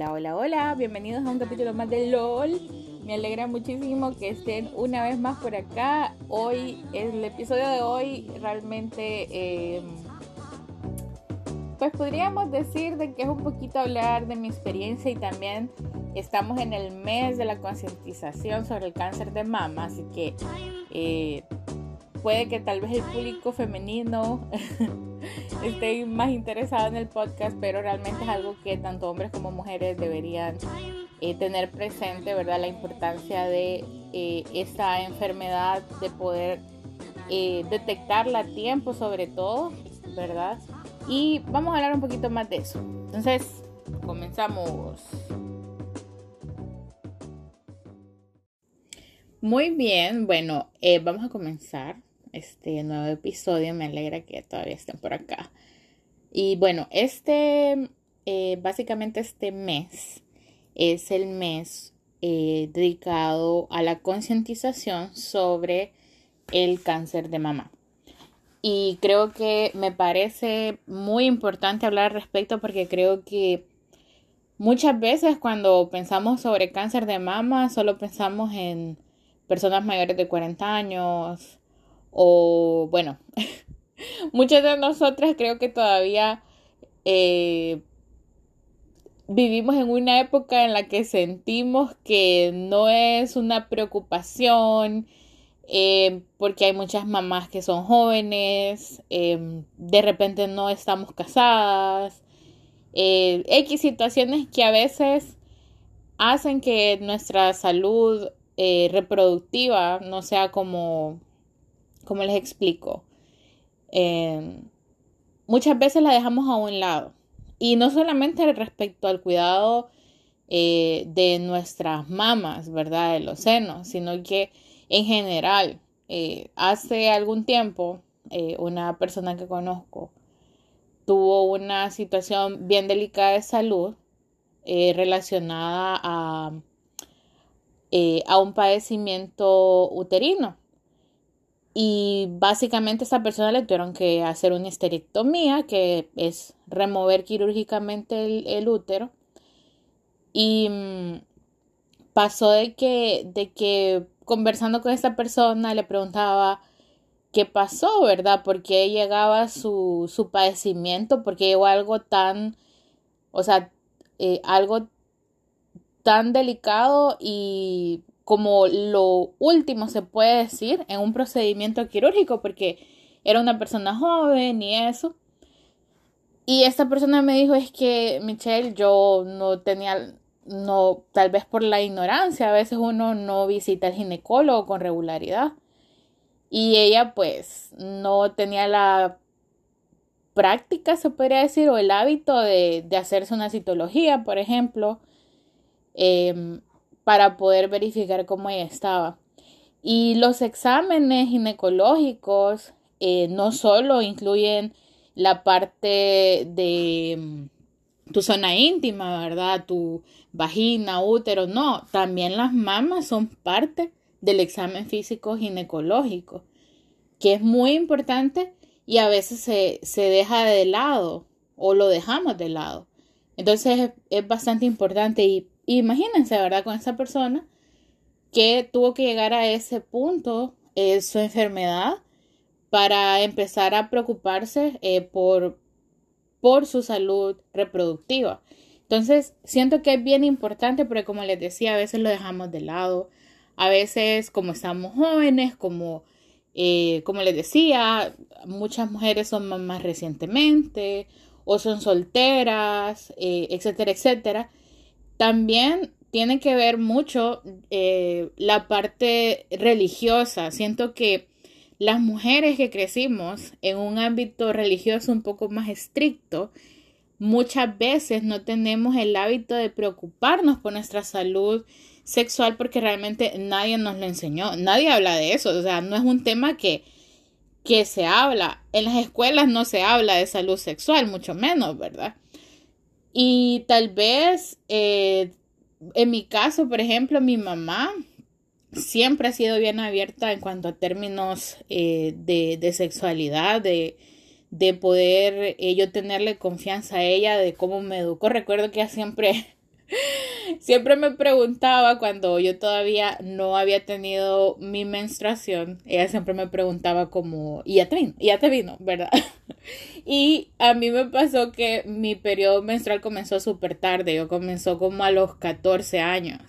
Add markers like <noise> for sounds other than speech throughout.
Hola, hola, hola, bienvenidos a un capítulo más de LOL. Me alegra muchísimo que estén una vez más por acá. Hoy, el episodio de hoy realmente, em, pues podríamos decir de que es un poquito hablar de mi experiencia y también estamos en el mes de la concientización sobre el cáncer de mama, así que eh, puede que tal vez el público femenino <laughs> esté más interesado en el podcast, pero realmente es algo que tanto hombres como mujeres deberían eh, tener presente, ¿verdad? La importancia de eh, esta enfermedad, de poder eh, detectarla a tiempo sobre todo, ¿verdad? Y vamos a hablar un poquito más de eso. Entonces, comenzamos. Muy bien, bueno, vamos a comenzar este nuevo episodio. Me alegra que todavía estén por acá. Y bueno, este, eh, básicamente este mes es el mes eh, dedicado a la concientización sobre el cáncer de mama. Y creo que me parece muy importante hablar al respecto porque creo que muchas veces cuando pensamos sobre cáncer de mama solo pensamos en personas mayores de 40 años, o bueno, <laughs> muchas de nosotras creo que todavía eh, vivimos en una época en la que sentimos que no es una preocupación, eh, porque hay muchas mamás que son jóvenes, eh, de repente no estamos casadas, X situaciones que a veces hacen que nuestra salud reproductiva no sea como como les explico, em, muchas veces la dejamos a un lado. Y no solamente respecto al cuidado eh, de nuestras mamas, ¿verdad? De los senos, sino que en general, eh, hace algún tiempo, eh, una persona que conozco tuvo una situación bien delicada de salud relacionada a, a un padecimiento uterino. Y básicamente a esta persona le tuvieron que hacer una esterectomía, que es remover quirúrgicamente el, útero. Y mm, pasó de que, de que conversando con esta persona le preguntaba qué pasó, ¿verdad? ¿Por qué llegaba su, su padecimiento? ¿Por qué llegó algo tan, o sea, eh, algo tan delicado y como lo último se puede decir en un procedimiento quirúrgico porque era una persona joven y eso. Y esta persona me dijo es que Michelle yo no tenía no tal vez por la ignorancia a veces uno no visita al ginecólogo con regularidad y ella pues no tenía la práctica se podría decir o el hábito de, de hacerse una citología por ejemplo eh, para poder verificar cómo ella estaba. Y los exámenes ginecológicos eh, no solo incluyen la parte de mm, tu zona íntima, ¿verdad? Tu vagina, útero, no, también las mamas son parte del examen físico ginecológico, que es muy importante y a veces se, se deja de lado o lo dejamos de lado. Entonces es, es bastante importante y imagínense, ¿verdad? Con esa persona que tuvo que llegar a ese punto, eh, su enfermedad, para empezar a preocuparse eh, por, por su salud reproductiva. Entonces, siento que es bien importante porque como les decía, a veces lo dejamos de lado. A veces, como estamos jóvenes, como, eh, como les decía, muchas mujeres son mamás recientemente o son solteras, etcétera, etcétera. También tiene que ver mucho eh, la parte religiosa. Siento que las mujeres que crecimos en un ámbito religioso un poco más estricto, muchas veces no tenemos el hábito de preocuparnos por nuestra salud sexual porque realmente nadie nos lo enseñó. Nadie habla de eso. O sea, no es un tema que, que se habla. En las escuelas no se habla de salud sexual, mucho menos, ¿verdad? Y tal vez, eh, en mi caso, por ejemplo, mi mamá siempre ha sido bien abierta en cuanto a términos eh, de, sexualidad, de, poder eh, yo tenerle confianza a ella, de cómo me educó. Recuerdo que ella siempre siempre me preguntaba cuando yo todavía no había tenido mi menstruación, ella siempre me preguntaba como, ¿y ya te vino? ¿Y ya te vino? ¿Verdad? <laughs> y a mí me pasó que mi periodo menstrual comenzó súper tarde, yo comenzó como a los 14 años.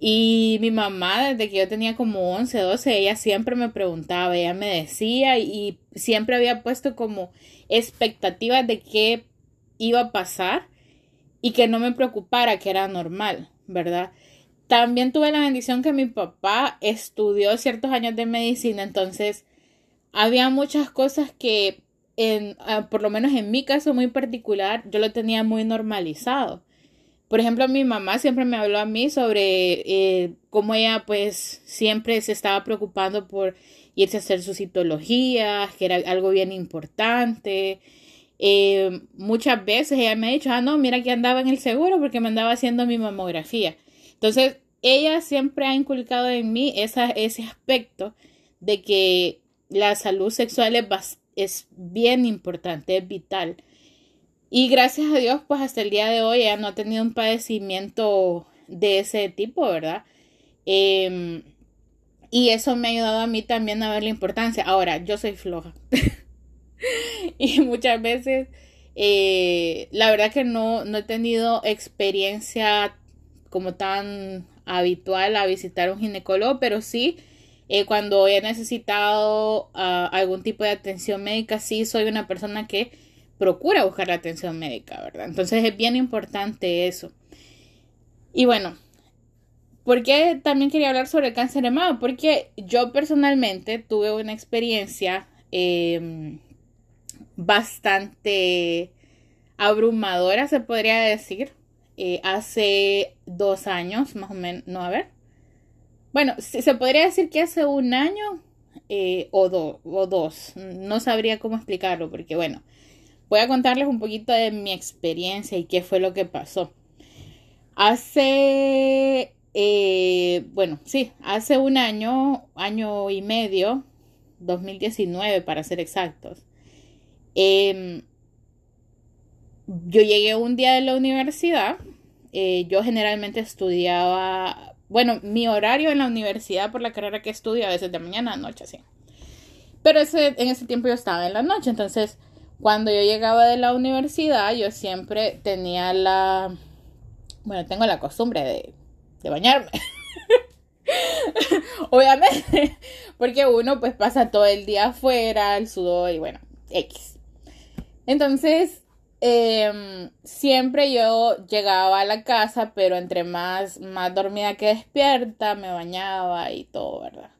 Y mi mamá, desde que yo tenía como 11, 12, ella siempre me preguntaba, ella me decía y siempre había puesto como expectativas de qué iba a pasar y que no me preocupara, que era normal, ¿verdad? También tuve la bendición que mi papá estudió ciertos años de medicina, entonces había muchas cosas que, en, ah, por lo menos en mi caso muy particular, yo lo tenía muy normalizado. Por ejemplo, mi mamá siempre me habló a mí sobre eh, cómo ella pues siempre se estaba preocupando por irse a hacer sus citologías, que era algo bien importante, eh, muchas veces ella me ha dicho, ah, no, mira que andaba en el seguro porque me andaba haciendo mi mamografía. Entonces, ella siempre ha inculcado en mí esa, ese aspecto de que la salud sexual es, es bien importante, es vital. Y gracias a Dios, pues hasta el día de hoy ella no ha tenido un padecimiento de ese tipo, ¿verdad? Em, y eso me ha ayudado a mí también a ver la importancia. Ahora, yo soy floja. <laughs> <laughs> y muchas veces, eh, la verdad que no, no he tenido experiencia como tan habitual a visitar un ginecólogo, pero sí, eh, cuando he necesitado ah, algún tipo de atención médica, sí soy una persona que procura buscar la atención médica, ¿verdad? Entonces es bien importante eso. Y bueno, ¿por qué también quería hablar sobre el cáncer de mama? Porque yo personalmente tuve una experiencia eh, bastante abrumadora, se podría decir. Eh, hace dos años, más o menos, no, a ver. Bueno, se podría decir que hace un año eh, o, o dos, no sabría cómo explicarlo, porque bueno, voy a contarles un poquito de mi experiencia y qué fue lo que pasó. Hace, eh, bueno, sí, hace un año, año y medio, 2019 para ser exactos, Em, yo llegué un día de la universidad. Eh, yo generalmente estudiaba, bueno, mi horario en la universidad por la carrera que estudio a veces de mañana a noche, sí. Pero ese, en ese tiempo yo estaba en la noche, entonces cuando yo llegaba de la universidad yo siempre tenía la, bueno, tengo la costumbre de, de bañarme. <laughs> Obviamente, porque uno pues pasa todo el día afuera, el sudor y bueno, X. Entonces, em, siempre yo llegaba a la casa, pero entre más, más dormida que despierta, me bañaba y todo, ¿verdad?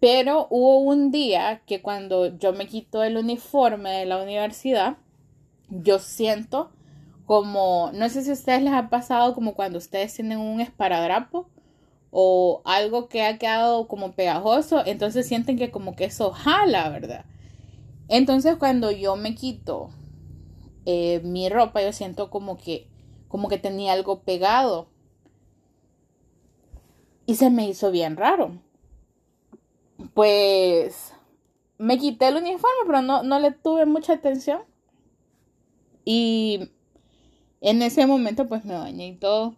Pero hubo un día que cuando yo me quito el uniforme de la universidad, yo siento como, no sé si a ustedes les ha pasado como cuando ustedes tienen un esparadrapo o algo que ha quedado como pegajoso, entonces sienten que como que eso jala, ¿verdad? Entonces cuando yo me quito eh, mi ropa, yo siento como que, como que tenía algo pegado. Y se me hizo bien raro. Pues me quité el uniforme, pero no, no le tuve mucha atención. Y en ese momento pues me bañé y todo.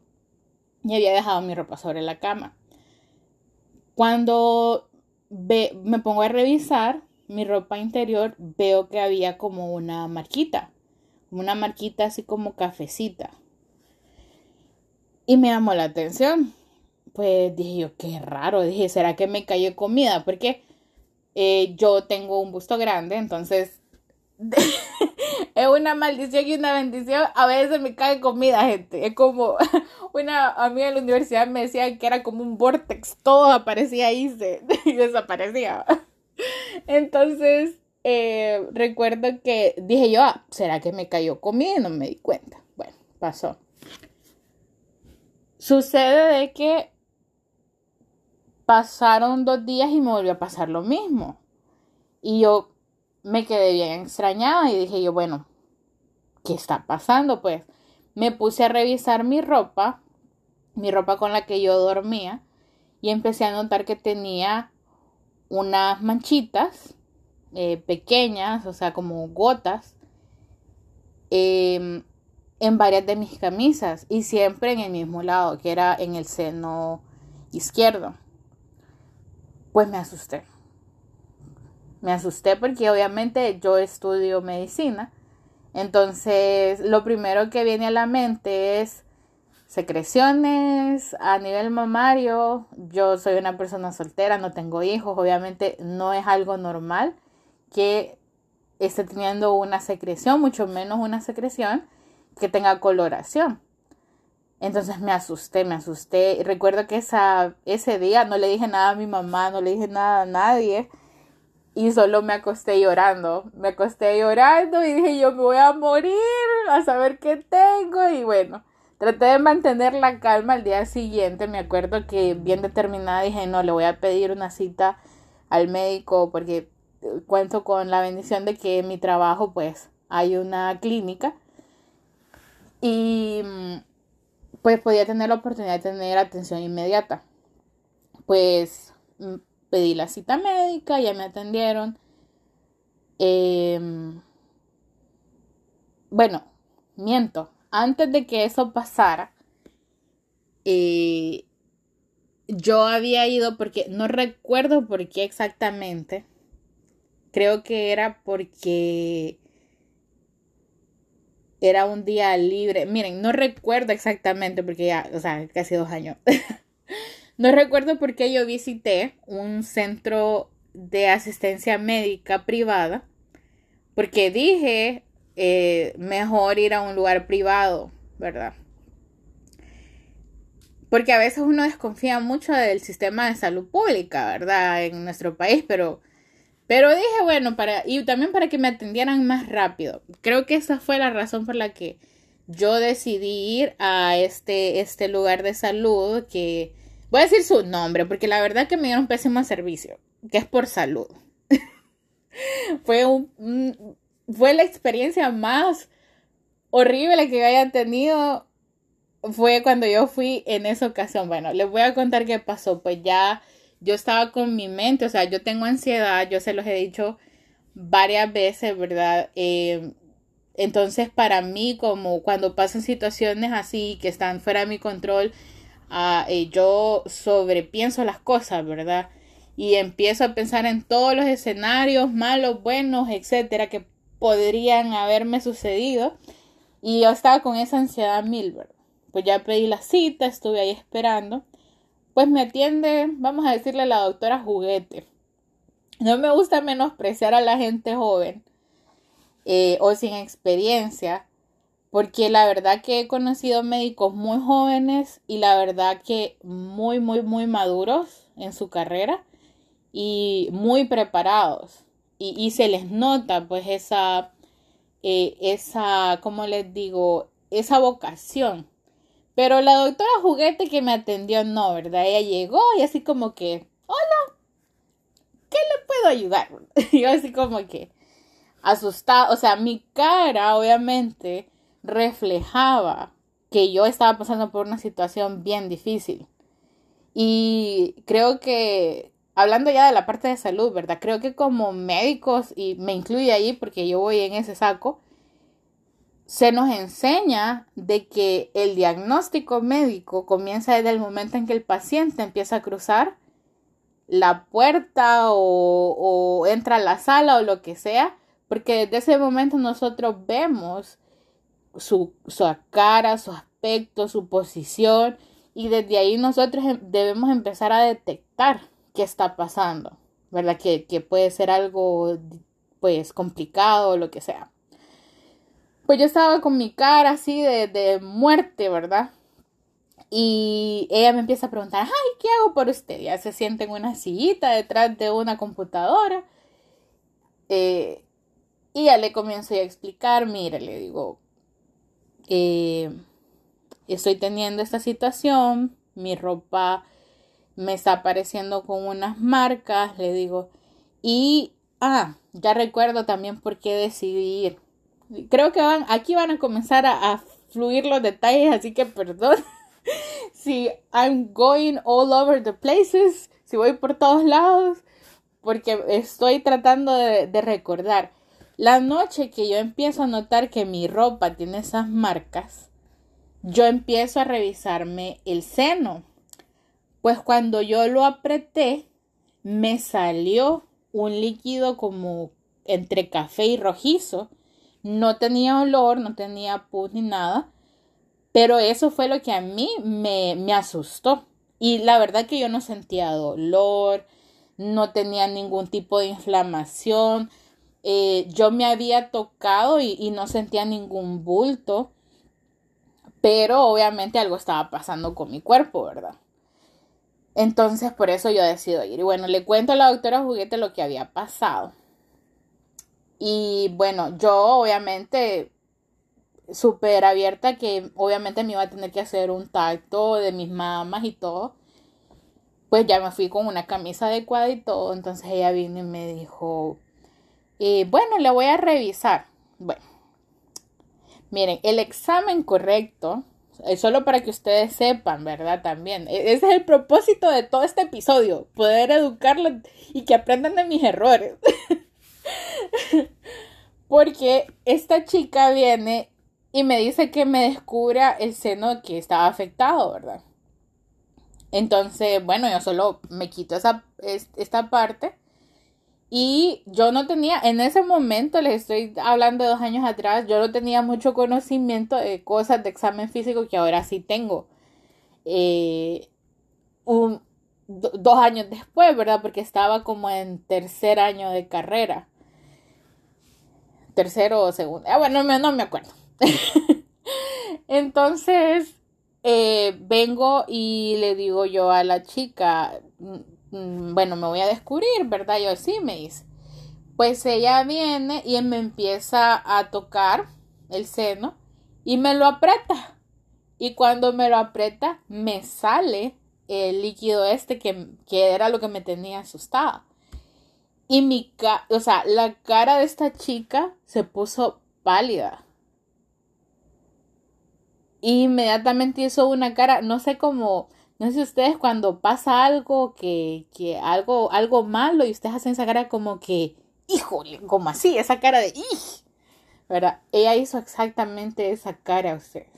Y había dejado mi ropa sobre la cama. Cuando me pongo a revisar, mi ropa interior veo que había como una marquita, una marquita así como cafecita. Y me llamó la atención. Pues dije yo, qué raro, dije, ¿será que me cayó comida? Porque eh, yo tengo un busto grande, entonces <laughs> es una maldición y una bendición. A veces me cae comida, gente. Es como <laughs> una amiga de la universidad me decía que era como un vortex, todo aparecía ahí y <laughs> desaparecía. Entonces, eh, recuerdo que dije yo, ah, ¿será que me cayó comida? no me di cuenta. Bueno, pasó. Sucede de que pasaron dos días y me volvió a pasar lo mismo. Y yo me quedé bien extrañada y dije yo, bueno, ¿qué está pasando? Pues me puse a revisar mi ropa, mi ropa con la que yo dormía, y empecé a notar que tenía unas manchitas eh, pequeñas, o sea, como gotas, em, en varias de mis camisas y siempre en el mismo lado, que era en el seno izquierdo. Pues me asusté. Me asusté porque obviamente yo estudio medicina. Entonces, lo primero que viene a la mente es secreciones a nivel mamario. Yo soy una persona soltera, no tengo hijos, obviamente no es algo normal que esté teniendo una secreción, mucho menos una secreción que tenga coloración. Entonces me asusté, me asusté. Recuerdo que esa, ese día no le dije nada a mi mamá, no le dije nada a nadie. Y solo me acosté llorando. Me acosté llorando y dije yo me voy a morir a saber qué tengo. Y bueno, Traté de mantener la calma al día siguiente. Me acuerdo que bien determinada dije, no, le voy a pedir una cita al médico porque eh, cuento con la bendición de que en mi trabajo pues hay una clínica y mm, pues podía tener la oportunidad de tener atención inmediata. Pues mm, pedí la cita médica, ya me atendieron. Em, bueno, miento, antes de que eso pasara, eh, yo había ido porque no recuerdo por qué exactamente. Creo que era porque era un día libre. Miren, no recuerdo exactamente porque ya, o sea, casi dos años. <laughs> no recuerdo por qué yo visité un centro de asistencia médica privada. Porque dije, eh, mejor ir a un lugar privado, ¿verdad? Porque a veces uno desconfía mucho del sistema de salud pública, ¿verdad? En nuestro país, pero, pero dije, bueno, para, y también para que me atendieran más rápido. Creo que esa fue la razón por la que yo decidí ir a este, este lugar de salud que, voy a decir su nombre, porque la verdad que me dieron pésimo servicio, que es por salud. <laughs> fue un, fue la experiencia más horrible que haya tenido fue cuando yo fui en esa ocasión. Bueno, les voy a contar qué pasó. Pues ya yo estaba con mi mente, o sea, yo tengo ansiedad, yo se los he dicho varias veces, ¿verdad? Eh, entonces, para mí, como cuando pasan situaciones así que están fuera de mi control, uh, yo sobrepienso las cosas, ¿verdad? Y empiezo a pensar en todos los escenarios malos, buenos, etcétera, que podrían haberme sucedido. Y yo estaba con esa ansiedad mil, Pues ya pedí la cita, estuve ahí esperando. Pues me atiende, vamos a decirle la doctora juguete. No me gusta menospreciar a la gente joven eh, o sin experiencia, porque la verdad que he conocido médicos muy jóvenes y la verdad que muy, muy, muy maduros en su carrera y muy preparados y, se les nota pues esa, eh, esa, ¿cómo les digo? Esa vocación. Pero la doctora juguete que me atendió, no, ¿verdad? Ella llegó y así como que, hola, ¿qué le puedo ayudar? <laughs> Y yo así como que asustada, o sea, mi cara obviamente reflejaba que yo estaba pasando por una situación bien difícil. Y creo que, hablando ya de la parte de salud, ¿verdad? Creo que como médicos, y me incluye ahí porque yo voy en ese saco, se nos enseña de que el diagnóstico médico comienza desde el momento en que el paciente empieza a cruzar la puerta o, entra a la sala o lo que sea, porque desde ese momento nosotros vemos su, su cara, su aspecto, su posición, y desde ahí nosotros em, debemos empezar a detectar qué está pasando, ¿verdad? Que, puede ser algo, pues, complicado o lo que sea. Pues yo estaba con mi cara así de, de muerte, ¿verdad? Y ella me empieza a preguntar, ay, ¿qué hago por usted? Ya se siente en una sillita detrás de una computadora. Eh, y ya le comienzo a explicar, mire, le digo, eh, estoy teniendo esta situación, mi ropa me está apareciendo con unas marcas, le digo, y, ah, ya recuerdo también por qué decidí ir. Creo que van, aquí van a comenzar a, fluir los detalles, así que perdón <laughs> si I'm going all over the places, si voy por todos lados, porque estoy tratando de, de recordar. La noche que yo empiezo a notar que mi ropa tiene esas marcas, yo empiezo a revisarme el seno. Pues cuando yo lo apreté, me salió un líquido como entre café y rojizo. No tenía olor, no tenía pus ni nada. Pero eso fue lo que a mí me, me asustó. Y la verdad que yo no sentía dolor, no tenía ningún tipo de inflamación. Eh, yo me había tocado y, y, no sentía ningún bulto. Pero obviamente algo estaba pasando con mi cuerpo, ¿verdad? Entonces por eso yo decido ir. Y bueno, le cuento a la doctora Juguete lo que había pasado. Y bueno, yo obviamente súper abierta que obviamente me iba a tener que hacer un tacto de mis mamas y todo. Pues ya me fui con una camisa adecuada y todo. Entonces ella vino y me dijo, eh, bueno, le voy a revisar. Bueno, miren, el examen correcto, es solo para que ustedes sepan, ¿verdad? También, e-, ese es el propósito de todo este episodio, poder educarlos y que aprendan de mis errores. <laughs> Porque esta chica viene y me dice que me descubra el seno que estaba afectado, ¿verdad? Entonces, bueno, yo solo me quito esa, esta parte. Y yo no tenía, en ese momento, les estoy hablando de dos años atrás, yo no tenía mucho conocimiento de cosas de examen físico que ahora sí tengo. Eh, un, dos años después, ¿verdad? Porque estaba como en tercer año de carrera tercero o segundo. Ah, bueno, no, me acuerdo. <laughs> Entonces, eh, vengo y le digo yo a la chica, bueno, me voy a descubrir, ¿verdad? Yo sí, me dice. Pues ella viene y me empieza a tocar el seno y me lo aprieta. Y cuando me lo aprieta, me sale el líquido este que, que era lo que me tenía asustada. Y mi cara, o sea, la cara de esta chica se puso pálida. inmediatamente hizo una cara, no sé cómo, no sé ustedes cuando pasa algo que, que algo, algo malo y ustedes hacen esa cara como que, híjole, como así, esa cara de, ¡ih! ¿verdad? Ella hizo exactamente esa cara a ustedes.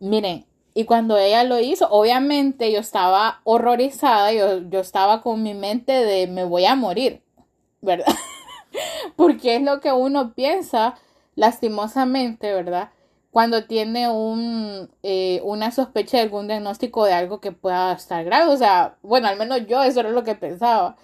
Miren, y cuando ella lo hizo, obviamente yo estaba horrorizada, yo, yo estaba con mi mente de me voy a morir, ¿verdad? <laughs> Porque es lo que uno piensa lastimosamente, ¿verdad? Cuando tiene un, eh, una sospecha de algún diagnóstico de algo que pueda estar grave. O sea, bueno, al menos yo eso era lo que pensaba.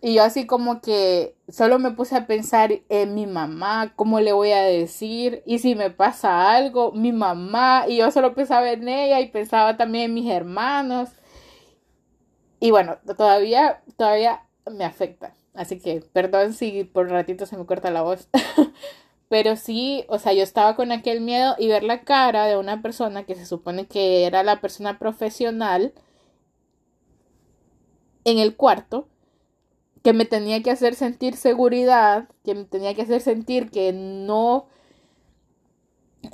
Y yo así como que solo me puse a pensar en mi mamá, cómo le voy a decir, y si me pasa algo, mi mamá, y yo solo pensaba en ella y pensaba también en mis hermanos. Y bueno, todavía, todavía me afecta. Así que perdón si por un ratito se me corta la voz. <laughs> Pero sí, o sea, yo estaba con aquel miedo y ver la cara de una persona que se supone que era la persona profesional en el cuarto que me tenía que hacer sentir seguridad, que me tenía que hacer sentir que no,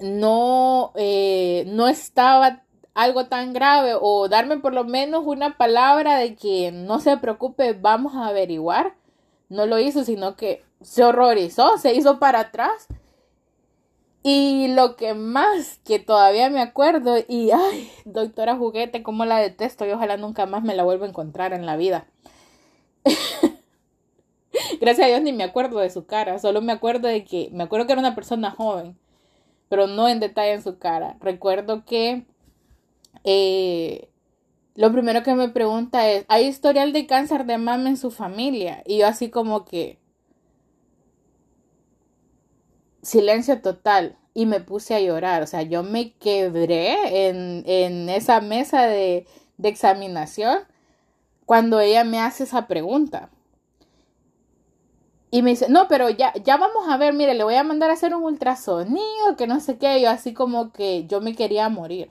no, eh, no estaba algo tan grave o darme por lo menos una palabra de que no se preocupe, vamos a averiguar. No lo hizo, sino que se horrorizó, se hizo para atrás. Y lo que más que todavía me acuerdo, y ay, doctora juguete, cómo la detesto y ojalá nunca más me la vuelva a encontrar en la vida. <laughs> Gracias a Dios ni me acuerdo de su cara, solo me acuerdo de que, me acuerdo que era una persona joven, pero no en detalle en su cara. Recuerdo que eh, lo primero que me pregunta es, ¿hay historial de cáncer de mama en su familia? Y yo así como que, silencio total. Y me puse a llorar, o sea, yo me quebré en, en esa mesa de, de examinación cuando ella me hace esa pregunta. Y me dice, no, pero ya, ya vamos a ver, mire, le voy a mandar a hacer un ultrasonido, que no sé qué, yo así como que yo me quería morir.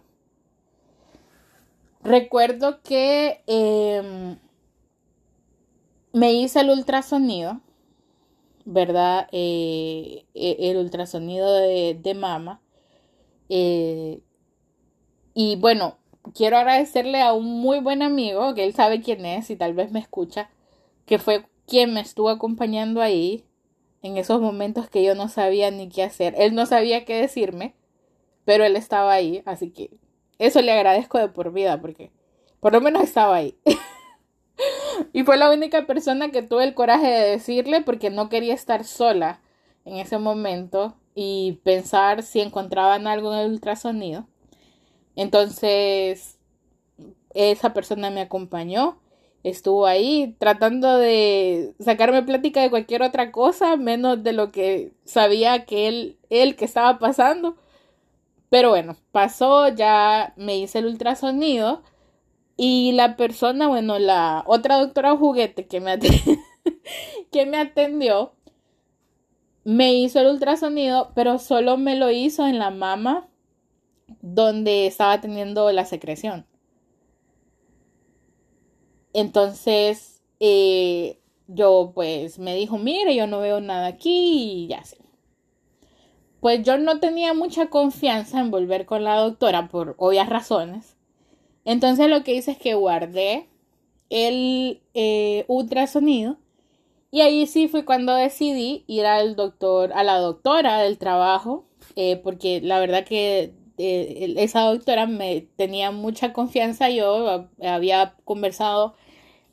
Recuerdo que em, me hice el ultrasonido, ¿verdad? Eh, e, el ultrasonido de, de mama. Eh, y bueno, quiero agradecerle a un muy buen amigo, que él sabe quién es y tal vez me escucha, que fue quien me estuvo acompañando ahí, en esos momentos que yo no sabía ni qué hacer. Él no sabía qué decirme, pero él estaba ahí, así que eso le agradezco de por vida porque por lo menos estaba ahí. <laughs> y fue la única persona que tuve el coraje de decirle porque no quería estar sola en ese momento y pensar si encontraban algo en el ultrasonido. Entonces, esa persona me acompañó, estuvo ahí tratando de sacarme plática de cualquier otra cosa, menos de lo que sabía que él, él que estaba pasando. Pero bueno, pasó, ya me hice el ultrasonido y la persona, bueno, la otra doctora juguete que me, <laughs> que me atendió, me hizo el ultrasonido, pero solo me lo hizo en la mama donde estaba teniendo la secreción. Entonces, eh, yo pues me dijo, mire, yo no veo nada aquí y ya sé. Pues yo no tenía mucha confianza en volver con la doctora por obvias razones. Entonces lo que hice es que guardé el eh, ultrasonido y ahí sí fue cuando decidí ir al doctor, a la doctora del trabajo, eh, porque la verdad que eh, esa doctora me tenía mucha confianza. Yo había conversado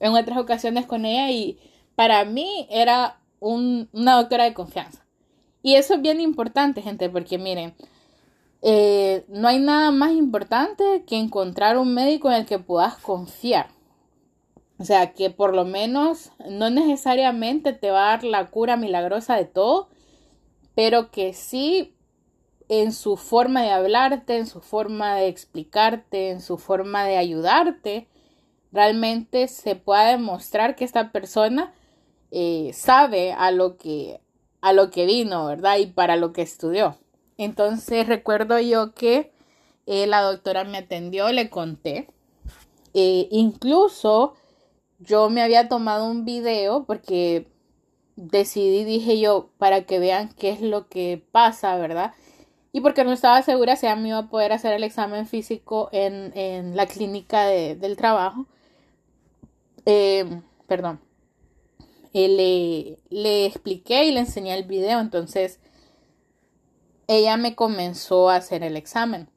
en otras ocasiones con ella y para mí era una doctora de confianza. Y eso es bien importante, gente, porque miren, eh, no hay nada más importante que encontrar un médico en el que puedas confiar. O sea, que por lo menos no necesariamente te va a dar la cura milagrosa de todo, pero que sí en su forma de hablarte, en su forma de explicarte, en su forma de ayudarte, realmente se pueda demostrar que esta persona eh, sabe a lo que a lo que vino, ¿verdad? Y para lo que estudió. Entonces recuerdo yo que eh, la doctora me atendió, le conté. Eh, incluso yo me había tomado un video porque decidí, dije yo, para que vean qué es lo que pasa, ¿verdad? Y porque no estaba segura si a mí iba a poder hacer el examen físico en, la clínica del trabajo. Eh, perdón. Le, le expliqué y le enseñé el video, entonces ella me comenzó a hacer el examen.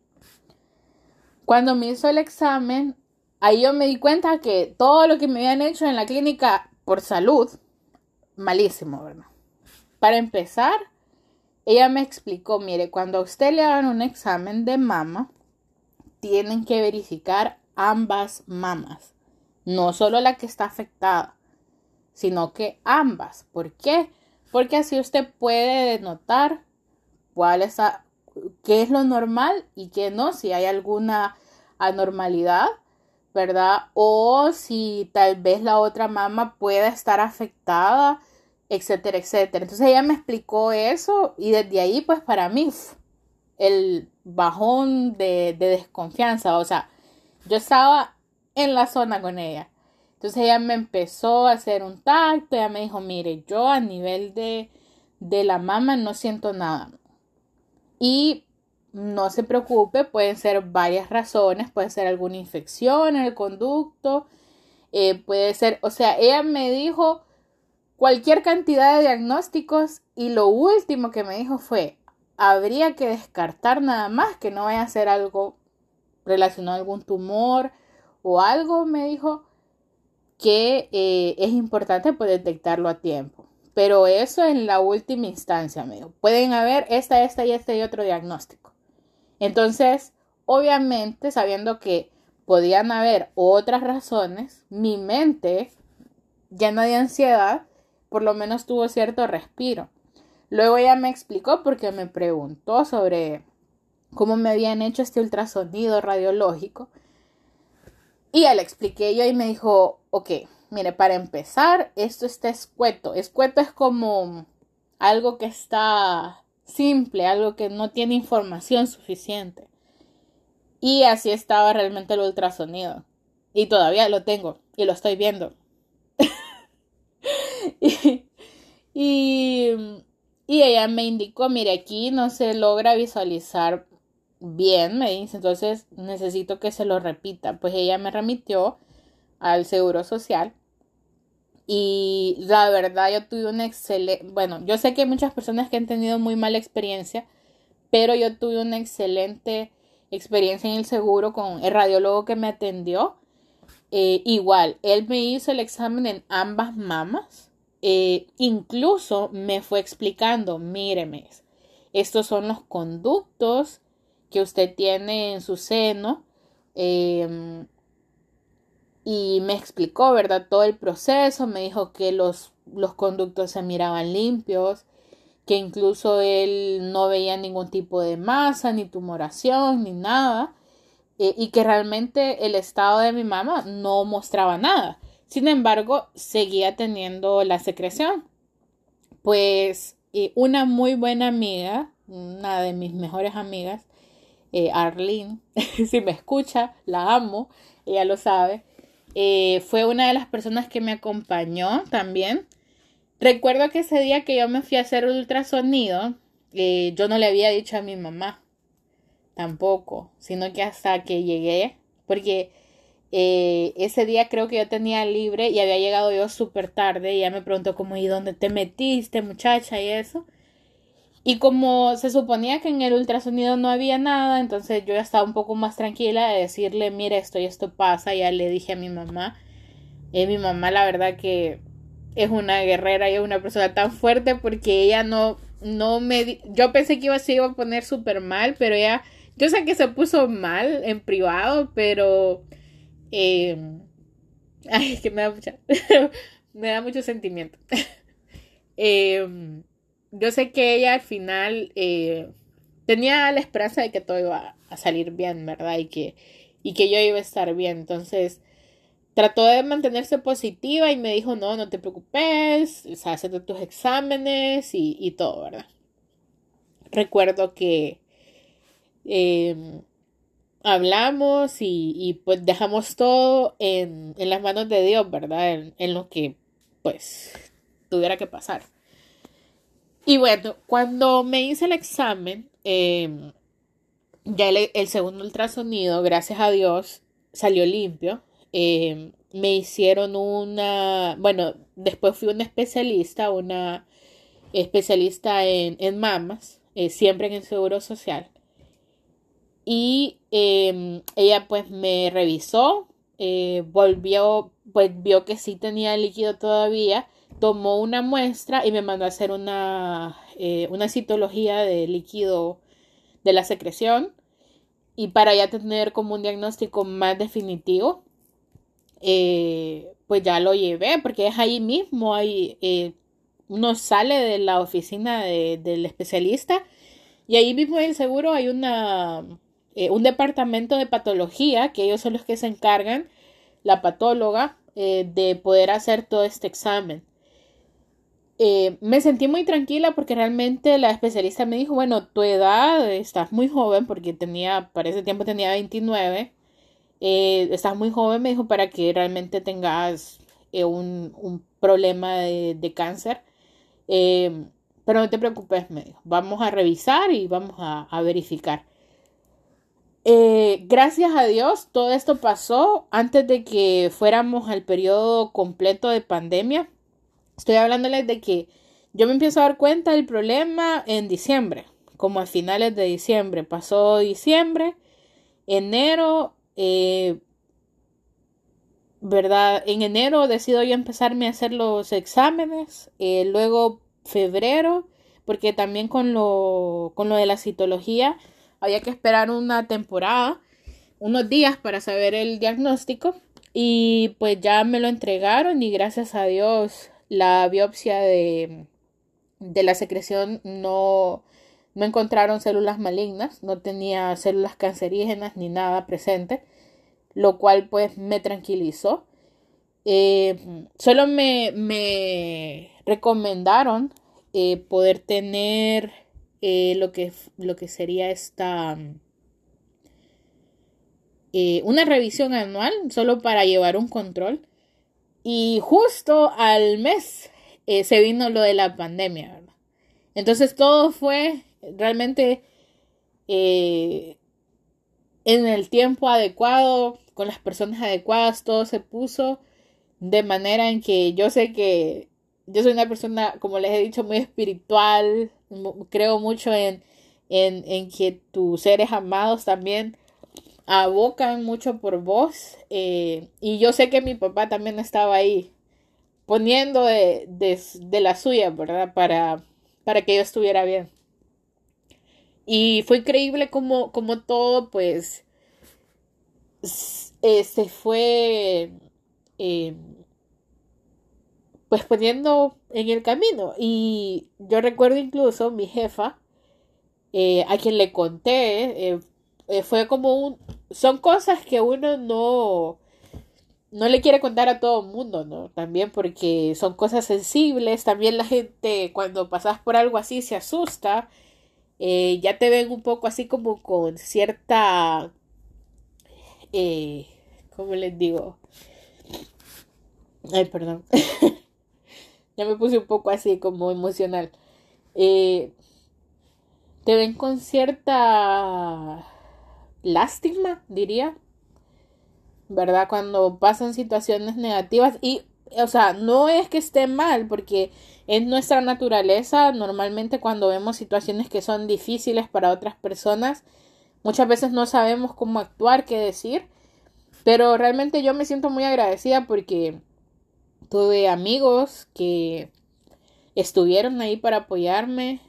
Cuando me hizo el examen, ahí yo me di cuenta que todo lo que me habían hecho en la clínica por salud, malísimo, ¿verdad? Para empezar, ella me explicó, mire, cuando a usted le hagan un examen de mama, tienen que verificar ambas mamas, no solo la que está afectada, sino que ambas. ¿Por qué? Porque así usted puede denotar es qué es lo normal y qué no, si hay alguna anormalidad ¿verdad? O si tal vez la otra mama pueda estar afectada, etcétera, etcétera. Entonces ella me explicó eso y desde ahí pues para mí el bajón de, desconfianza, o sea, yo estaba en la zona con ella. Entonces ella me empezó a hacer un tacto, ella me dijo, mire, yo a nivel de, de la mama no siento nada. Y no se preocupe, pueden ser varias razones, puede ser alguna infección en el conducto, eh, puede ser, o sea, ella me dijo cualquier cantidad de diagnósticos y lo último que me dijo fue, habría que descartar nada más que no vaya a ser algo relacionado a algún tumor o algo, me dijo, que eh, es importante pues, detectarlo a tiempo. Pero eso en la última instancia, dijo. Pueden haber esta, esta y este y otro diagnóstico. Entonces, obviamente, sabiendo que podían haber otras razones, mi mente, llena de ansiedad, por lo menos tuvo cierto respiro. Luego ella me explicó porque me preguntó sobre cómo me habían hecho este ultrasonido radiológico. Y ya le expliqué yo y me dijo, ok, mire, para empezar, esto está escueto. Escueto es como algo que está simple, algo que no tiene información suficiente. Y así estaba realmente el ultrasonido. Y todavía lo tengo y lo estoy viendo. <laughs> y, y, ella me indicó, mire, aquí no se logra visualizar bien, me dice, entonces necesito que se lo repita. Pues ella me remitió al Seguro Social Y la verdad yo tuve una excelente, bueno, yo sé que hay muchas personas que han tenido muy mala experiencia, pero yo tuve una excelente experiencia en el seguro con el radiólogo que me atendió. Eh, igual, él me hizo el examen en ambas mamas. Eh, incluso me fue explicando, míreme, estos son los conductos que usted tiene en su seno. Em, y me explicó, ¿verdad? Todo el proceso. Me dijo que los, los conductos se miraban limpios, que incluso él no veía ningún tipo de masa, ni tumoración, ni nada, eh, y que realmente el estado de mi mamá no mostraba nada. Sin embargo, seguía teniendo la secreción. Pues eh, una muy buena amiga, una de mis mejores amigas, eh, Arlene, <laughs> si me escucha, la amo, ella lo sabe, fue una de las personas que me acompañó también Recuerdo que ese día que yo me fui a hacer ultrasonido, eh, yo no le había dicho a mi mamá tampoco, sino que hasta que llegué, porque eh, ese día creo que yo tenía libre y había llegado yo súper tarde y ella me preguntó como, ¿y dónde te metiste muchacha? y eso. Y como se suponía que en el ultrasonido no había nada, entonces yo ya estaba un poco más tranquila de decirle, mira, esto y esto pasa, ya le dije a mi mamá. Y mi mamá la verdad que es una guerrera y es una persona tan fuerte porque ella no, no me... Yo pensé que iba, se iba a poner súper mal, pero ella... Yo sé que se puso mal en privado, pero... Eh, <laughs> ay, que me da mucha... <laughs> me da mucho sentimiento. <laughs> eh, yo sé que ella al final eh, tenía la esperanza de que todo iba a salir bien, ¿verdad? Y que, y que yo iba a estar bien. Entonces, trató de mantenerse positiva y me dijo, no, no te preocupes, o sea, tus exámenes y, todo, ¿verdad? Recuerdo que em, hablamos y, pues dejamos todo en, las manos de Dios, ¿verdad? En, lo que pues tuviera que pasar. Y bueno, cuando me hice el examen, em, ya el segundo ultrasonido, gracias a Dios, salió limpio eh, me hicieron una, bueno, después fui una especialista, una especialista en, en mamas, eh, siempre en el Seguro Social. Y em, ella pues me revisó, eh, volvió, pues vio que sí tenía líquido todavía, tomó una muestra y me mandó a hacer una, una citología de líquido de la secreción y para ya tener como un diagnóstico más definitivo eh, pues ya lo llevé, porque es ahí mismo, ahí eh, uno sale de la oficina del especialista y ahí mismo en el seguro hay una, eh, un departamento de patología, que ellos son los que se encargan, la patóloga, de poder hacer todo este examen. Me sentí muy tranquila porque realmente la especialista me dijo, bueno, tu edad, estás muy joven porque tenía, para ese tiempo tenía 29 eh, estás muy joven, me dijo, para que realmente tengas eh, un, problema de, cáncer. Eh, pero no te preocupes, me dijo, vamos a revisar y vamos a, verificar. gracias a Dios, todo esto pasó antes de que fuéramos al periodo completo de pandemia. Estoy hablándoles de que yo me empiezo a dar cuenta del problema en diciembre, como a finales de diciembre. Pasó diciembre, enero, eh, ¿Verdad? En enero decido yo empezarme a hacer los exámenes, eh, luego febrero, porque también con lo, con lo de la citología había que esperar una temporada, unos días para saber el diagnóstico y pues ya me lo entregaron y gracias a Dios la biopsia de, de la secreción no, no encontraron células malignas, no tenía células cancerígenas ni nada presente, lo cual pues me tranquilizó. Eh, solo me, me recomendaron eh, poder tener eh, lo, que, lo que sería esta una revisión anual solo para llevar un control y justo al mes se vino lo de la pandemia entonces todo fue realmente eh, en el tiempo adecuado, con las personas adecuadas, todo se puso de manera en que yo sé que yo soy una persona, como les he dicho, muy espiritual, creo mucho en, en, en que tus seres amados también abocan mucho por vos. Eh, y yo sé que mi papá también estaba ahí poniendo de, de, la suya, ¿verdad? Para, para que yo estuviera bien. Y fue increíble como, como todo, pues, eh, se fue, eh, pues, poniendo en el camino. Y yo recuerdo incluso mi jefa, a quien le conté, fue como un, son cosas que uno no, no le quiere contar a todo el mundo, ¿no? También porque son cosas sensibles, también la gente cuando pasas por algo así se asusta, eh, ya te ven un poco así como con cierta, eh, ¿cómo les digo? Ay, perdón. <laughs> ya me puse un poco así como emocional. Eh, te ven con cierta lástima, diría, ¿verdad? Cuando pasan situaciones negativas y, o sea, no es que esté mal, porque es nuestra naturaleza, normalmente cuando vemos situaciones que son difíciles para otras personas, muchas veces no sabemos cómo actuar, qué decir, pero realmente yo me siento muy agradecida porque tuve amigos que estuvieron ahí para apoyarme,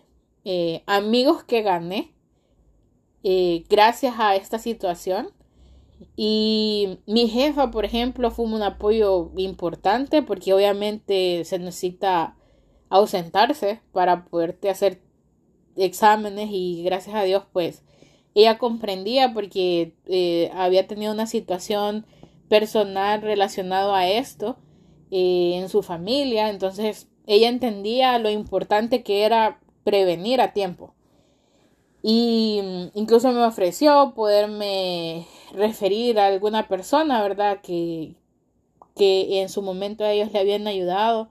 eh, amigos que gané, eh, gracias a esta situación. Y mi jefa, por ejemplo, fue un apoyo importante porque obviamente se necesita ausentarse para poderte hacer exámenes y gracias a Dios pues ella comprendía porque eh, había tenido una situación personal relacionado a esto eh, en su familia entonces ella entendía lo importante que era prevenir a tiempo y mm, incluso me ofreció poderme referir a alguna persona, ¿verdad? Que, que en su momento a ellos le habían ayudado.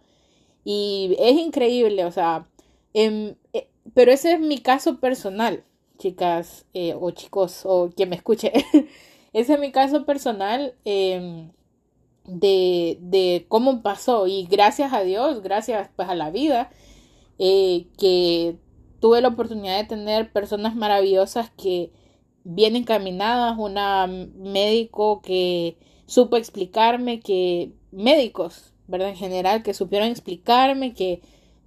Y es increíble, o sea, em, eh, pero ese es mi caso personal, chicas eh, o chicos o quien me escuche. <laughs> ese es mi caso personal em, de, de cómo pasó y gracias a Dios, gracias pues a la vida, eh, que tuve la oportunidad de tener personas maravillosas que bien encaminadas, una médico que supo explicarme, que médicos, ¿verdad? En general, que supieron explicarme, que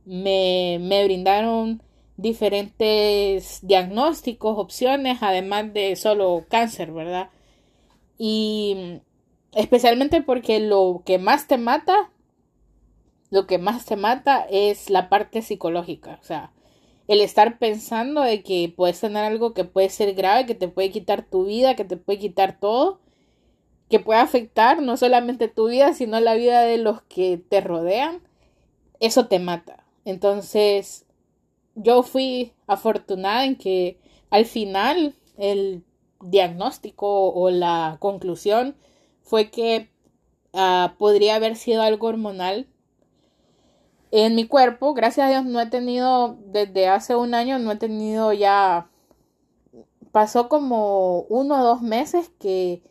me, me brindaron diferentes diagnósticos, opciones, además de solo cáncer, ¿verdad? Y especialmente porque lo que más te mata, lo que más te mata es la parte psicológica, o sea, el estar pensando de que puedes tener algo que puede ser grave, que te puede quitar tu vida, que te puede quitar todo, que puede afectar no solamente tu vida, sino la vida de los que te rodean, eso te mata. Entonces, yo fui afortunada en que al final el diagnóstico o la conclusión fue que ah, podría haber sido algo hormonal en mi cuerpo, gracias a Dios, no he tenido, desde hace un año, no he tenido ya, pasó como uno o dos meses que,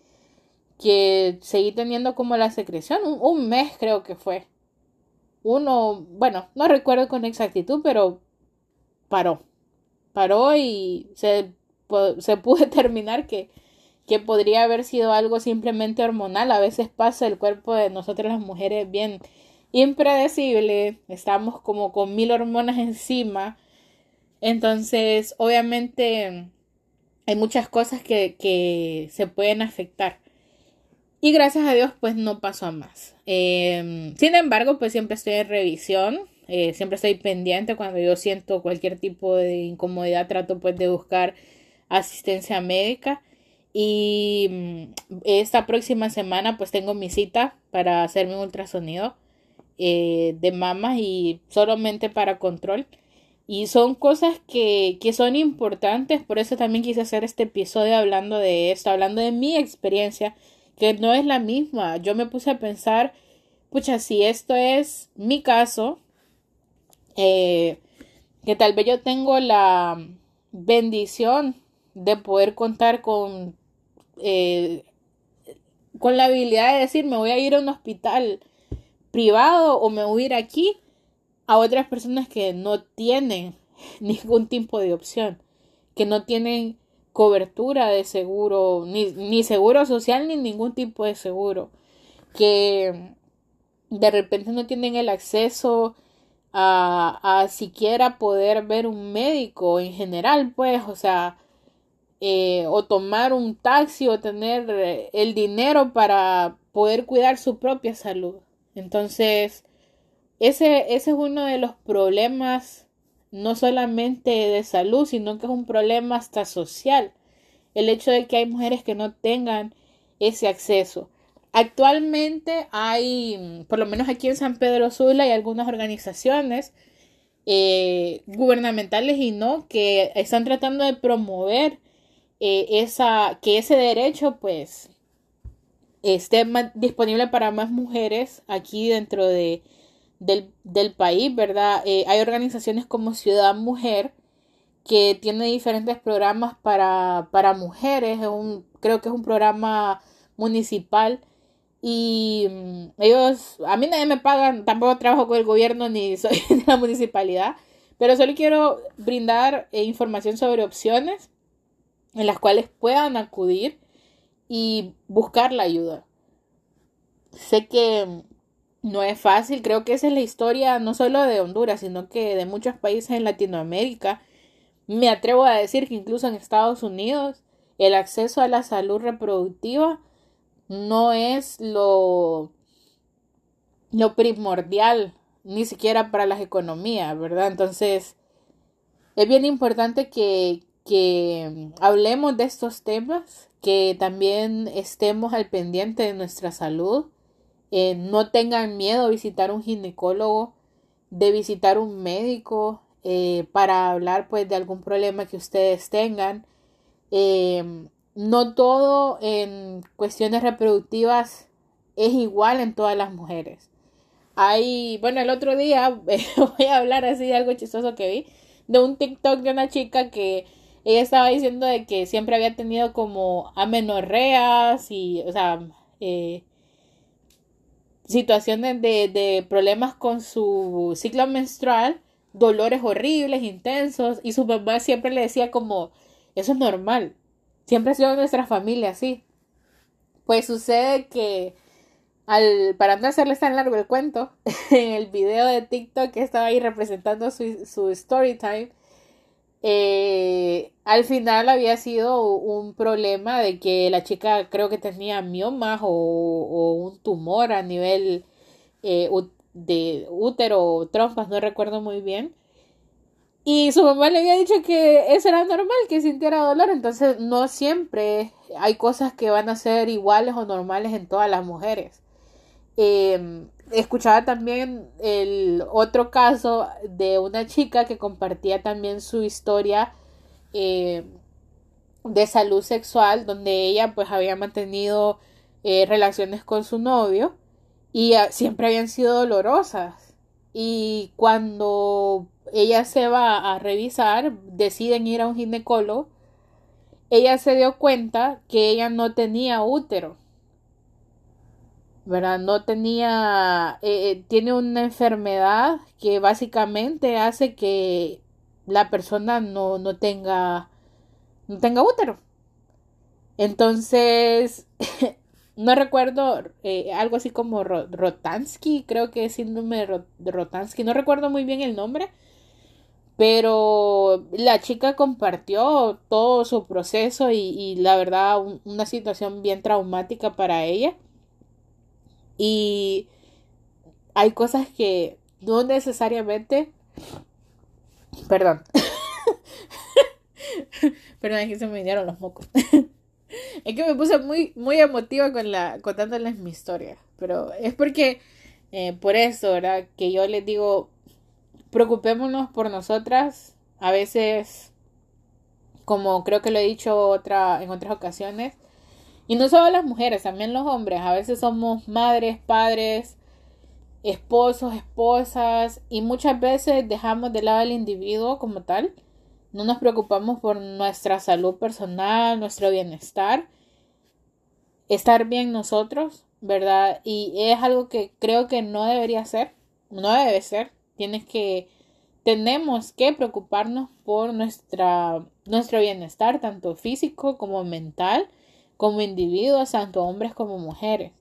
que seguí teniendo como la secreción, un, mes creo que fue. Uno, bueno, no recuerdo con exactitud, pero paró. Paró y se, se pudo <laughs> determinar que, que podría haber sido algo simplemente hormonal. A veces pasa el cuerpo de nosotras las mujeres bien impredecible, estamos como con mil hormonas encima, entonces obviamente hay muchas cosas que, que se pueden afectar. Y gracias a Dios pues no pasó a más. Em, sin embargo pues siempre estoy en revisión, eh, siempre estoy pendiente cuando yo siento cualquier tipo de incomodidad, trato pues de buscar asistencia médica. Y mm, esta próxima semana pues tengo mi cita para hacerme un ultrasonido. Eh, de mamas y solamente para control. Y son cosas que, que son importantes, por eso también quise hacer este episodio hablando de esto, hablando de mi experiencia, que no es la misma. Yo me puse a pensar, pucha, si esto es mi caso, eh, que tal vez yo tengo la bendición de poder contar con, eh, con la habilidad de decir, me voy a ir a un hospital privado o me voy a ir aquí a otras personas que no tienen <laughs> ningún tipo de opción, que no tienen cobertura de seguro, ni, ni seguro social, ni ningún tipo de seguro, que de repente no tienen el acceso a, a siquiera poder ver un médico en general, pues, o sea, eh, o tomar un taxi o tener eh, el dinero para poder cuidar su propia salud. Entonces, ese, ese es uno de los problemas, no solamente de salud, sino que es un problema hasta social. El hecho de que hay mujeres que no tengan ese acceso. Actualmente hay, por lo menos aquí en San Pedro Sula, hay algunas organizaciones eh, gubernamentales y no que están tratando de promover eh, esa, que ese derecho pues esté disponible para más mujeres aquí dentro de, del, país, ¿verdad? Eh, hay organizaciones como Ciudad Mujer que tiene diferentes programas para, para mujeres, un, creo que es un programa municipal y mm, ellos, a mí nadie me pagan, tampoco trabajo con el gobierno ni soy <laughs> de la municipalidad, pero solo quiero brindar eh, información sobre opciones en las cuales puedan acudir y buscar la ayuda. Sé que no es fácil, creo que esa es la historia no solo de Honduras, sino que de muchos países en Latinoamérica. Me atrevo a decir que incluso en Estados Unidos el acceso a la salud reproductiva no es lo, lo primordial, ni siquiera para las economías, ¿verdad? Entonces, es bien importante que, que hablemos de estos temas, que también estemos al pendiente de nuestra salud, eh, no tengan miedo a visitar un ginecólogo, de visitar un médico eh, para hablar pues de algún problema que ustedes tengan. Eh, no todo en cuestiones reproductivas es igual en todas las mujeres. Hay, bueno, el otro día <laughs> voy a hablar así de algo chistoso que vi, de un TikTok de una chica que ella estaba diciendo de que siempre había tenido como amenorreas y, o sea, eh, situaciones de, de problemas con su ciclo menstrual, dolores horribles, intensos, y su mamá siempre le decía como, eso es normal, Siempre ha sido nuestra familia así. Pues sucede que al, para no hacerles tan largo el cuento, <laughs> en el video de TikTok que estaba ahí representando su, su story time, eh, al final había sido un problema de que la chica creo que tenía miomas o, un tumor a nivel eh, de útero o trompas, no recuerdo muy bien. Y su mamá le había dicho que eso era normal, que sintiera dolor. Entonces no siempre hay cosas que van a ser iguales o normales en todas las mujeres. Em, escuchaba también el otro caso de una chica que compartía también su historia eh, de salud sexual, donde ella pues había mantenido eh, relaciones con su novio y ah, siempre habían sido dolorosas. Y cuando ella se va a revisar, deciden ir a un ginecólogo, ella se dio cuenta que ella no tenía útero. ¿Verdad? No tenía, eh, eh, tiene una enfermedad que básicamente hace que la persona no, no tenga, no tenga útero. Entonces, <laughs> no recuerdo, eh, algo así como Rotansky, creo que es síndrome de Rotansky, no recuerdo muy bien el nombre, pero la chica compartió todo su proceso y, la verdad una situación bien traumática para ella. Y hay cosas que no necesariamente... Perdón. <laughs> Perdón, que se me vinieron los mocos. <laughs> es que me puse muy, muy emotiva con la, contándoles mi historia. Pero es porque, eh, por eso, ¿verdad? Que yo les digo, preocupémonos por nosotras. A veces, como creo que lo he dicho otra, en otras ocasiones, y no solo las mujeres, también los hombres. A veces somos madres, padres, esposos, esposas, y muchas veces dejamos de lado al individuo como tal. No nos preocupamos por nuestra salud personal, nuestro bienestar, estar bien nosotros, ¿verdad? Y es algo que creo que no debería ser, no debe ser. Tienes que, tenemos que preocuparnos por nuestra, nuestro bienestar, tanto físico como mental, como individuos, tanto hombres como mujeres.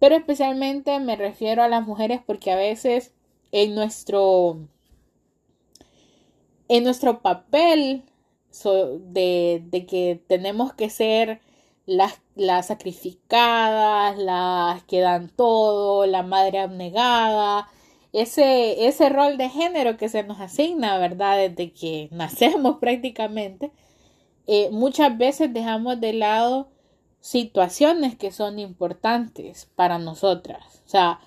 Pero especialmente me refiero a las mujeres porque a veces en nuestro, en nuestro papel de, de que tenemos que ser las, las sacrificadas, las que dan todo, la madre abnegada, ese, ese rol de género que se nos asigna, ¿verdad? Desde que nacemos <laughs> prácticamente, eh, muchas veces dejamos de lado situaciones que son importantes para nosotras. O sea,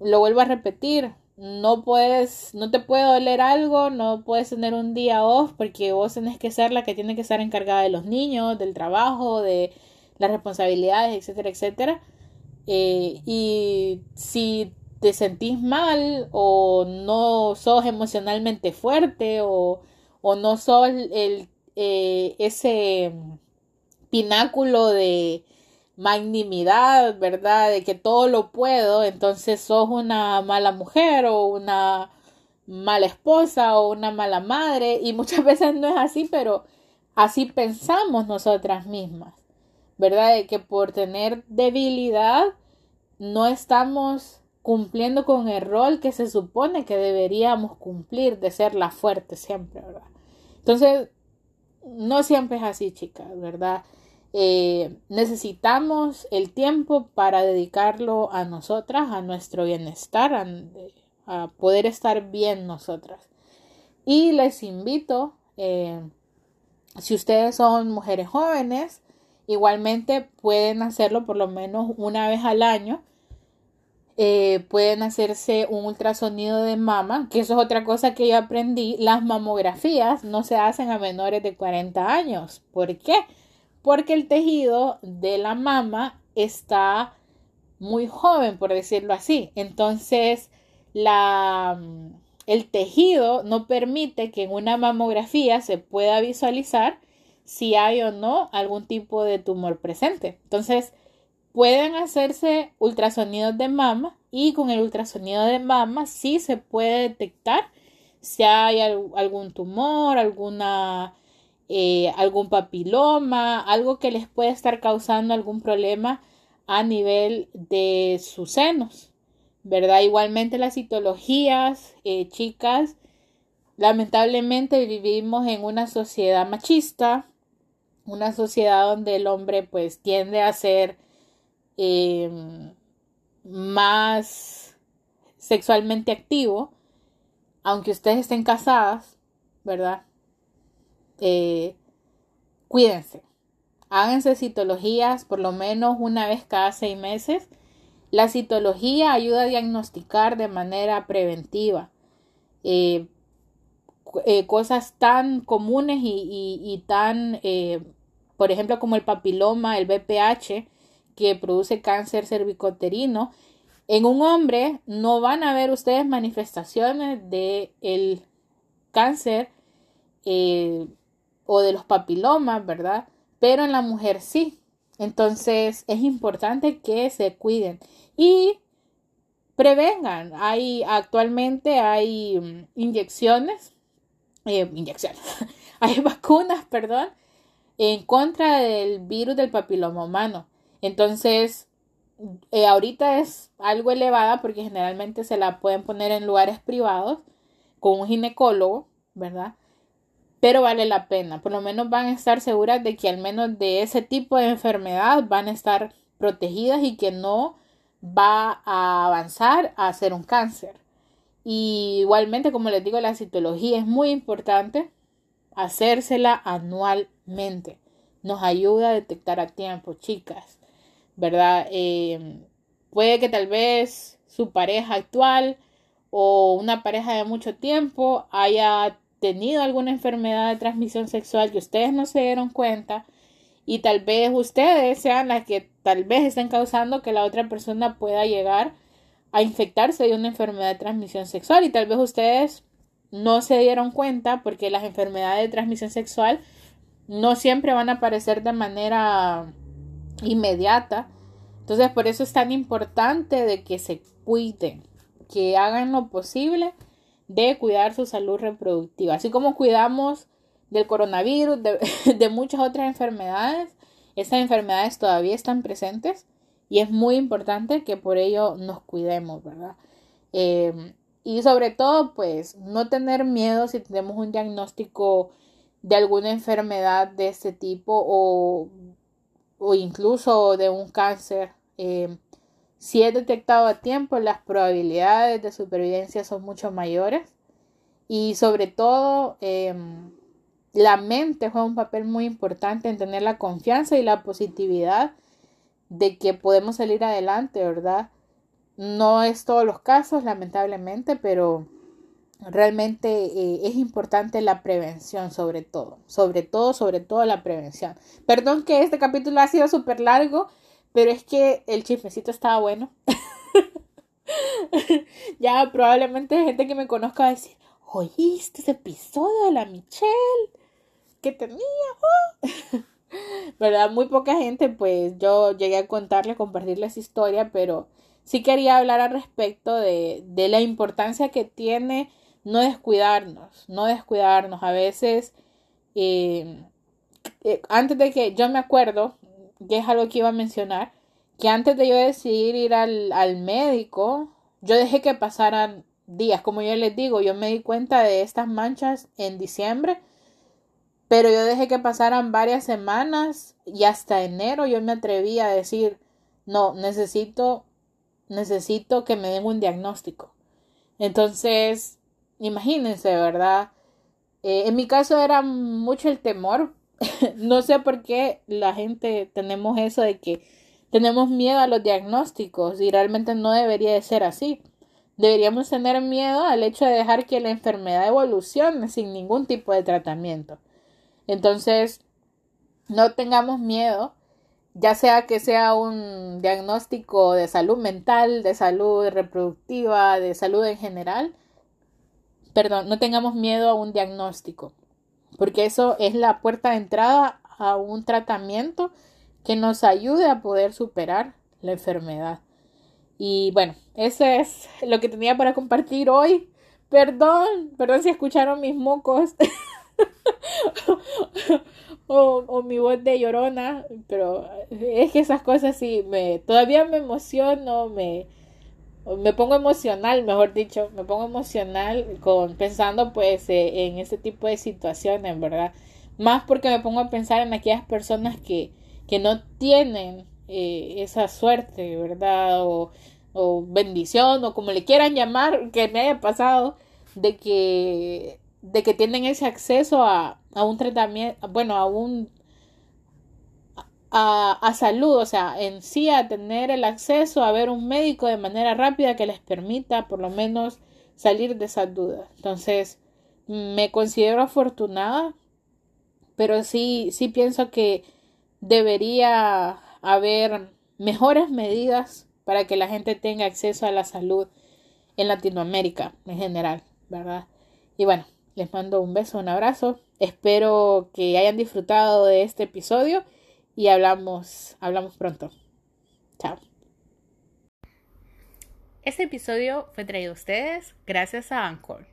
lo vuelvo a repetir, no puedes, no te puede doler algo, no puedes tener un día off porque vos tenés que ser la que tiene que estar encargada de los niños, del trabajo, de las responsabilidades, etcétera, etcétera. Eh, y si te sentís mal o no sos emocionalmente fuerte o, o no sos el, eh, ese pináculo de, magnimidad, ¿verdad? De que todo lo puedo, entonces sos una mala mujer o una mala esposa o una mala madre y muchas <laughs> veces no es así, pero así pensamos nosotras mismas, ¿verdad? De que por tener debilidad no estamos cumpliendo con el rol que se supone que deberíamos cumplir de ser la fuerte siempre, ¿verdad? Entonces, no siempre es así, chicas, ¿verdad? Eh, necesitamos el tiempo para dedicarlo a nosotras, a nuestro bienestar, a, poder estar bien nosotras. Y les invito, eh, si ustedes son mujeres jóvenes, igualmente pueden hacerlo por lo menos una vez al año. Eh, pueden hacerse un ultrasonido de mama, que eso es otra cosa que yo aprendí. Las mamografías no se hacen a menores de 40 años. ¿Por qué? Porque el tejido de la mama está muy joven, por decirlo así. Entonces, la, el tejido no permite que en una mamografía se pueda visualizar si hay o no algún tipo de tumor presente. Entonces, pueden hacerse ultrasonidos de mama y con el ultrasonido de mama sí se puede detectar si hay algún tumor, alguna eh, algún papiloma, algo que les puede estar causando algún problema a nivel de sus senos, ¿verdad? Igualmente las citologías, eh, chicas, lamentablemente vivimos en una sociedad machista, una sociedad donde el hombre pues tiende a ser em, más sexualmente activo, aunque ustedes estén casadas, ¿verdad? Eh, cuídense. Háganse citologías por lo menos una vez cada seis meses. La citología ayuda a diagnosticar de manera preventiva eh, eh, cosas tan comunes y, tan, por ejemplo, como el papiloma, el BPH, que produce cáncer cervicoterino. En un hombre no van a ver ustedes manifestaciones de el cáncer o de los papilomas, ¿verdad? Pero en la mujer sí. Entonces es importante que se cuiden y prevengan. Hay actualmente hay mm, inyecciones, eh, inyecciones, <laughs> hay vacunas, perdón, en contra del virus del papiloma humano. Entonces, eh, ahorita es algo elevada porque generalmente se la pueden poner en lugares privados con un ginecólogo, ¿verdad? Pero vale la pena. Por lo menos van a estar seguras de que al menos de ese tipo de enfermedad van a estar protegidas y que no va a avanzar a ser un cáncer. Y igualmente, como les digo, la citología es muy importante hacérsela anualmente. Nos ayuda a detectar a tiempo, chicas, ¿verdad? Eh, puede que tal vez su pareja actual o una pareja de mucho tiempo haya tenido alguna enfermedad de transmisión sexual que ustedes no se dieron cuenta y tal vez ustedes sean las que tal vez estén causando que la otra persona pueda llegar a infectarse de una enfermedad de transmisión sexual y tal vez ustedes no se dieron cuenta porque las enfermedades de transmisión sexual no siempre van a aparecer de manera inmediata, Entonces, por eso es tan importante de que se cuiden, que hagan lo posible de cuidar su salud reproductiva, así como cuidamos del coronavirus, de, <laughs> muchas otras enfermedades. Estas enfermedades todavía están presentes y es muy importante que por ello nos cuidemos, ¿verdad? Em, y sobre todo, pues, no tener miedo si tenemos un diagnóstico de alguna enfermedad de este tipo o, o incluso de un cáncer. Em, si es detectado a tiempo, las probabilidades de supervivencia son mucho mayores. Y sobre todo, em, la mente juega un papel muy importante en tener la confianza y la positividad de que podemos salir adelante, ¿verdad? No es todos los casos, lamentablemente, pero realmente eh, es importante la prevención sobre todo, sobre todo, sobre todo la prevención. Perdón que este capítulo ha sido súper largo, pero es que el chismecito estaba bueno. <laughs> ya probablemente gente que me conozca va a decir, oíste ese episodio de la Michelle que tenía. <laughs> ¿Verdad? Muy poca gente, pues yo llegué a contarle, compartirles historia, pero sí quería hablar al respecto de, de la importancia que tiene no descuidarnos, no descuidarnos. A veces, eh, eh, antes de que yo me acuerdo, que es algo que iba a mencionar, que antes de yo decidir ir al, al médico, yo dejé que pasaran días, como yo les digo, yo me di cuenta de estas manchas en diciembre pero yo dejé que pasaran varias semanas y hasta enero yo me atreví a decir, no, necesito, necesito que me den un diagnóstico. Entonces, imagínense, ¿verdad? Eh, en mi caso era mucho el temor. <laughs> no sé por qué la gente tenemos eso de que tenemos miedo a los diagnósticos y realmente no debería de ser así. Deberíamos tener miedo al hecho de dejar que la enfermedad evolucione sin ningún tipo de tratamiento. Entonces, no tengamos miedo, ya sea que sea un diagnóstico de salud mental, de salud reproductiva, de salud en general. Perdón, no tengamos miedo a un diagnóstico, porque eso es la puerta de entrada a un tratamiento que nos ayude a poder superar la enfermedad. Y bueno, eso es lo que tenía para compartir hoy. Perdón, perdón si escucharon mis mocos. <laughs> o, mi voz de llorona, pero es que esas cosas sí, me, todavía me emociono, me, me pongo emocional, mejor dicho, me pongo emocional con pensando pues eh, en este tipo de situaciones, ¿verdad? Más porque me pongo a pensar en aquellas personas que, que no tienen eh, esa suerte, ¿verdad? O, o bendición, o como le quieran llamar, que me haya pasado, de que de que tienen ese acceso a, a un tratamiento, bueno, a un a, a, salud, o sea, en sí a tener el acceso a ver un médico de manera rápida que les permita por lo menos salir de esas dudas. Entonces, me considero afortunada, pero sí, sí pienso que debería haber mejores medidas para que la gente tenga acceso a la salud en Latinoamérica en general, ¿verdad? Y bueno, les mando un beso, un abrazo. Espero que hayan disfrutado de este episodio y hablamos, hablamos pronto. Chao. Este episodio fue traído a ustedes gracias a Anchor.